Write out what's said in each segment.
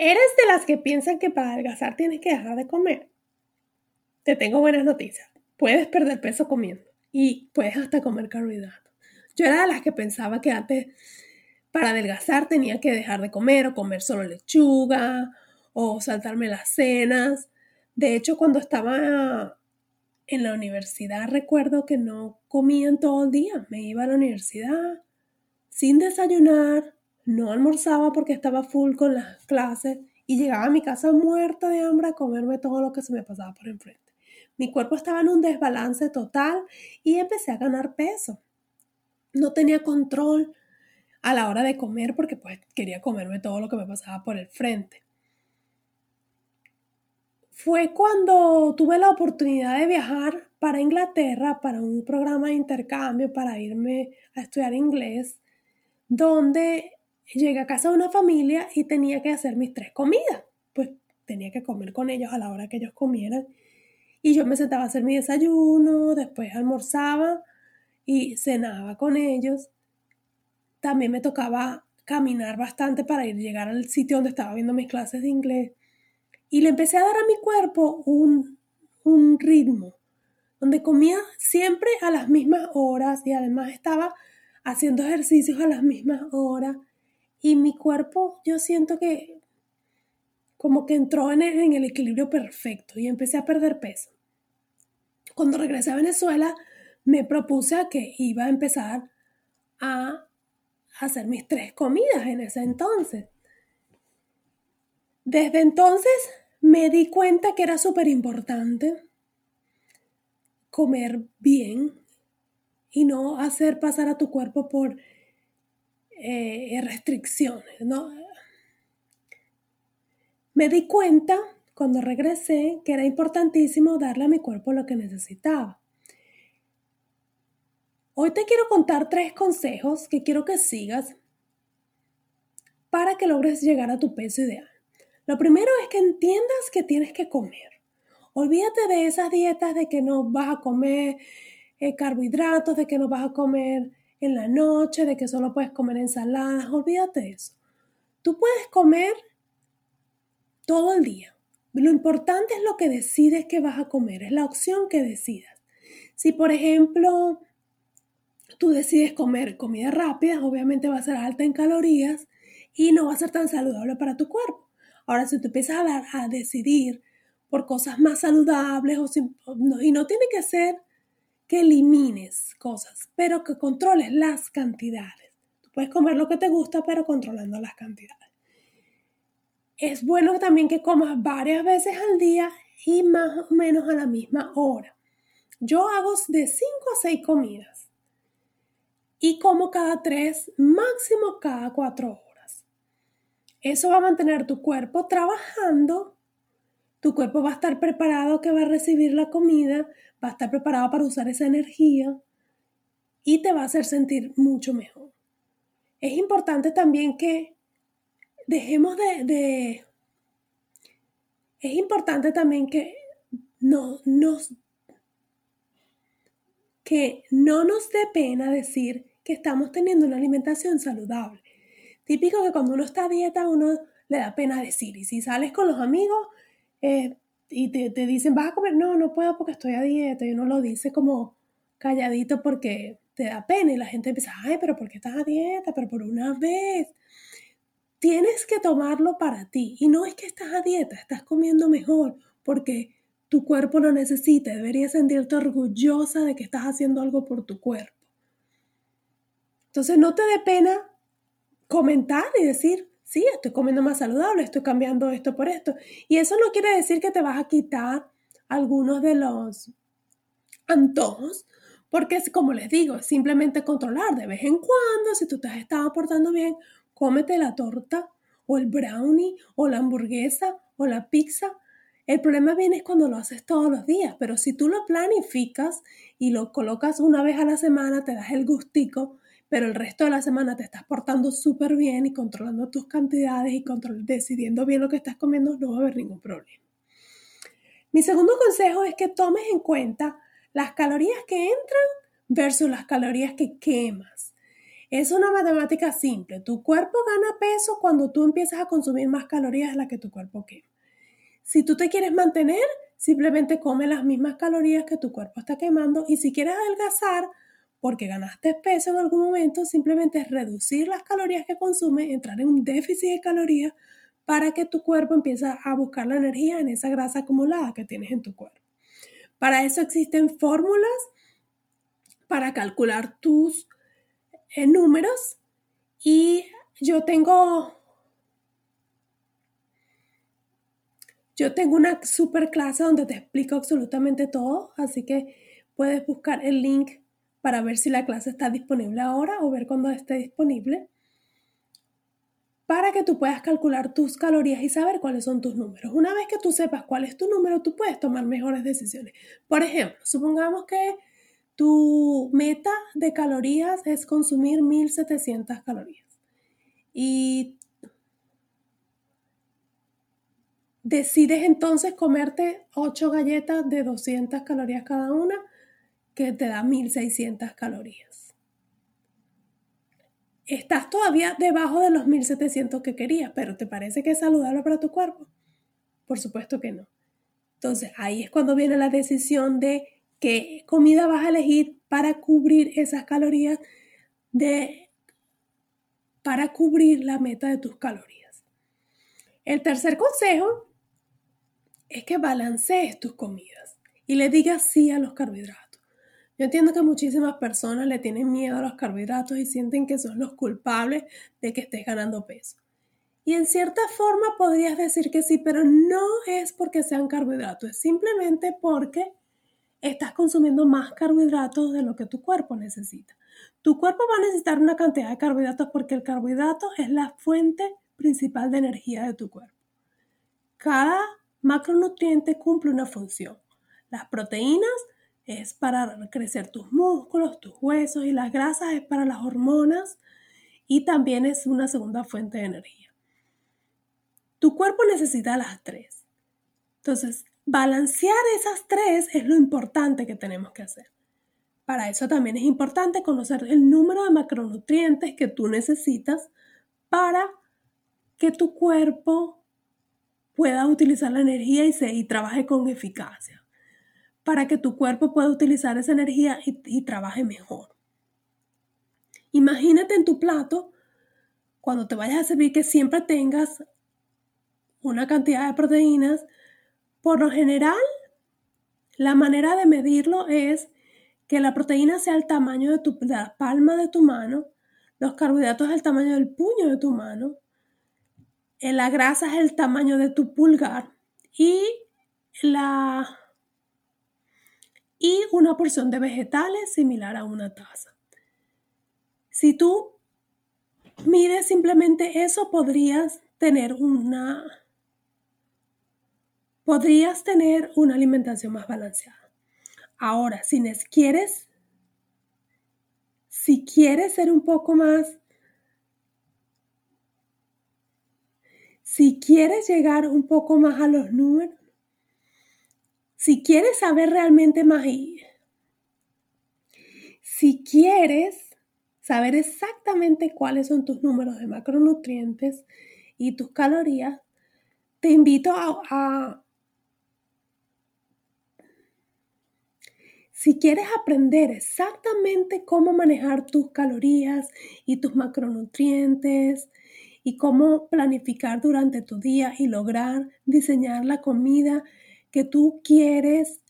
¿Eres de las que piensan que para adelgazar tienes que dejar de comer? Te tengo buenas noticias. Puedes perder peso comiendo y puedes hasta comer carbohidratos. Yo era de las que pensaba que antes para adelgazar tenía que dejar de comer o comer solo lechuga o saltarme las cenas. De hecho, cuando estaba en la universidad recuerdo que no comía todo el día. Me iba a la universidad sin desayunar, no almorzaba porque estaba full con las clases y llegaba a mi casa muerta de hambre a comerme todo lo que se me pasaba por enfrente. Mi cuerpo estaba en un desbalance total y empecé a ganar peso. No tenía control a la hora de comer porque pues quería comerme todo lo que me pasaba por el frente. Fue cuando tuve la oportunidad de viajar para Inglaterra para un programa de intercambio para irme a estudiar inglés, donde llegué a casa de una familia y tenía que hacer mis tres comidas. Pues tenía que comer con ellos a la hora que ellos comieran. Y yo me sentaba a hacer mi desayuno, después almorzaba y cenaba con ellos. También me tocaba caminar bastante para ir llegar al sitio donde estaba viendo mis clases de inglés. Y le empecé a dar a mi cuerpo un, un ritmo, donde comía siempre a las mismas horas y además estaba haciendo ejercicios a las mismas horas y mi cuerpo yo siento que como que entró en el, equilibrio perfecto y empecé a perder peso. Cuando regresé a Venezuela me propuse a que iba a empezar a hacer mis tres comidas en ese entonces. Desde entonces me di cuenta que era súper importante comer bien y no hacer pasar a tu cuerpo por eh, restricciones, ¿no? Me di cuenta cuando regresé que era importantísimo darle a mi cuerpo lo que necesitaba. Hoy te quiero contar tres consejos que quiero que sigas para que logres llegar a tu peso ideal. Lo primero es que entiendas que tienes que comer. Olvídate de esas dietas de que no vas a comer eh, carbohidratos, de que no vas a comer en la noche, de que solo puedes comer ensaladas, olvídate de eso. Tú puedes comer todo el día. Lo importante es lo que decides que vas a comer, es la opción que decidas. Si, por ejemplo, tú decides comer comida rápida, obviamente va a ser alta en calorías y no va a ser tan saludable para tu cuerpo. Ahora, si tú empiezas a, decidir por cosas más saludables y no tiene que ser que elimines cosas, pero que controles las cantidades. Tú puedes comer lo que te gusta, pero controlando las cantidades. Es bueno también que comas varias veces al día y más o menos a la misma hora. Yo hago de 5 a 6 comidas y como cada 3, máximo cada 4 horas. Eso va a mantener tu cuerpo trabajando tu cuerpo va a estar preparado que va a recibir la comida, va a estar preparado para usar esa energía y te va a hacer sentir mucho mejor. Es importante también que dejemos de... es importante también que no nos que no nos dé pena decir que estamos teniendo una alimentación saludable. Típico que cuando uno está a dieta uno le da pena decir y si sales con los amigos eh, y te, te, dicen, vas a comer, no, no puedo porque estoy a dieta, y uno lo dice como calladito porque te da pena y la gente empieza, ay, pero ¿por qué estás a dieta? Pero por una vez. Tienes que tomarlo para ti y no es que estás a dieta, estás comiendo mejor porque tu cuerpo lo necesita, deberías sentirte orgullosa de que estás haciendo algo por tu cuerpo. Entonces no te dé pena comentar y decir, sí, estoy comiendo más saludable, estoy cambiando esto por esto. Y eso no quiere decir que te vas a quitar algunos de los antojos, Porque es como les digo, simplemente controlar de vez en cuando, si tú te has estado portando bien, cómete la torta o el brownie o la hamburguesa o la pizza. El problema viene cuando lo haces todos los días, pero si tú lo planificas y lo colocas una vez a la semana, te das el gustico, pero el resto de la semana te estás portando súper bien y controlando tus cantidades y decidiendo bien lo que estás comiendo, no va a haber ningún problema. Mi segundo consejo es que tomes en cuenta las calorías que entran versus las calorías que quemas. Es una matemática simple. Tu cuerpo gana peso cuando tú empiezas a consumir más calorías de las que tu cuerpo quema. Si tú te quieres mantener, simplemente come las mismas calorías que tu cuerpo está quemando y si quieres adelgazar porque ganaste peso en algún momento, simplemente es reducir las calorías que consumes, entrar en un déficit de calorías para que tu cuerpo empiece a buscar la energía en esa grasa acumulada que tienes en tu cuerpo. Para eso existen fórmulas para calcular tus eh, números y yo tengo yo tengo una super clase donde te explico absolutamente todo, así que puedes buscar el link para ver si la clase está disponible ahora o ver cuándo esté disponible para que tú puedas calcular tus calorías y saber cuáles son tus números. Una vez que tú sepas cuál es tu número, tú puedes tomar mejores decisiones. Por ejemplo, supongamos que tu meta de calorías es consumir 1700 calorías y decides entonces comerte 8 galletas de 200 calorías cada una, que te da 1600 calorías estás todavía debajo de los 1700 que querías, pero ¿te parece que es saludable para tu cuerpo? Por supuesto que no. Entonces ahí es cuando viene la decisión de qué comida vas a elegir para cubrir esas calorías de para cubrir la meta de tus calorías. El tercer consejo es que balancees tus comidas y le digas sí a los carbohidratos. Yo entiendo que muchísimas personas le tienen miedo a los carbohidratos y sienten que son los culpables de que estés ganando peso. Y en cierta forma podrías decir que sí, pero no es porque sean carbohidratos, es simplemente porque estás consumiendo más carbohidratos de lo que tu cuerpo necesita. Tu cuerpo va a necesitar una cantidad de carbohidratos porque el carbohidrato es la fuente principal de energía de tu cuerpo. Cada macronutriente cumple una función. Las proteínas es para crecer tus músculos, tus huesos y las grasas es para las hormonas y también es una segunda fuente de energía. Tu cuerpo necesita las tres. Entonces, balancear esas tres es lo importante que tenemos que hacer. Para eso también es importante conocer el número de macronutrientes que tú necesitas para que tu cuerpo pueda utilizar la energía y, se, y trabaje con eficacia para que tu cuerpo pueda utilizar esa energía y, trabaje mejor. Imagínate en tu plato, cuando te vayas a servir, que siempre tengas una cantidad de proteínas. Por lo general, la manera de medirlo es que la proteína sea el tamaño de, tu, de la palma de tu mano, los carbohidratos el tamaño del puño de tu mano, eh, la grasa es el tamaño de tu pulgar y la y una porción de vegetales similar a una taza. Si tú mides simplemente eso, podrías tener una podrías tener una alimentación más balanceada. Ahora, si quieres si quieres ser un poco más si quieres llegar un poco más a los números si quieres saber realmente más y si quieres saber exactamente cuáles son tus números de macronutrientes y tus calorías, te invito a, a Si quieres aprender exactamente cómo manejar tus calorías y tus macronutrientes y cómo planificar durante tu día y lograr diseñar la comida tú quieres,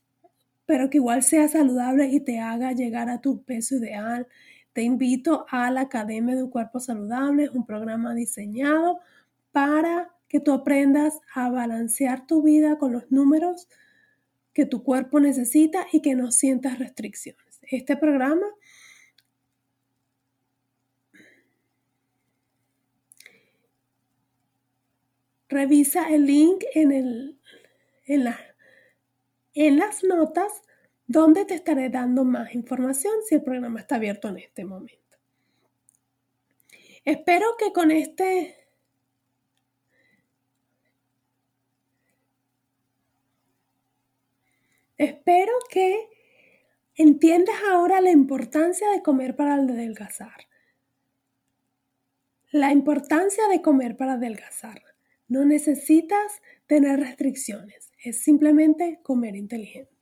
pero que igual sea saludable y te haga llegar a tu peso ideal. Te invito a la Academia de un Cuerpo Saludable, un programa diseñado para que tú aprendas a balancear tu vida con los números que tu cuerpo necesita y que no sientas restricciones. este programa, revisa el link en, el, en, la, en las notas donde te estaré dando más información si el programa está abierto en este momento. Espero que con este Espero que entiendas ahora la importancia de comer para adelgazar. La importancia de comer para adelgazar. No necesitas tener restricciones, es simplemente comer inteligente.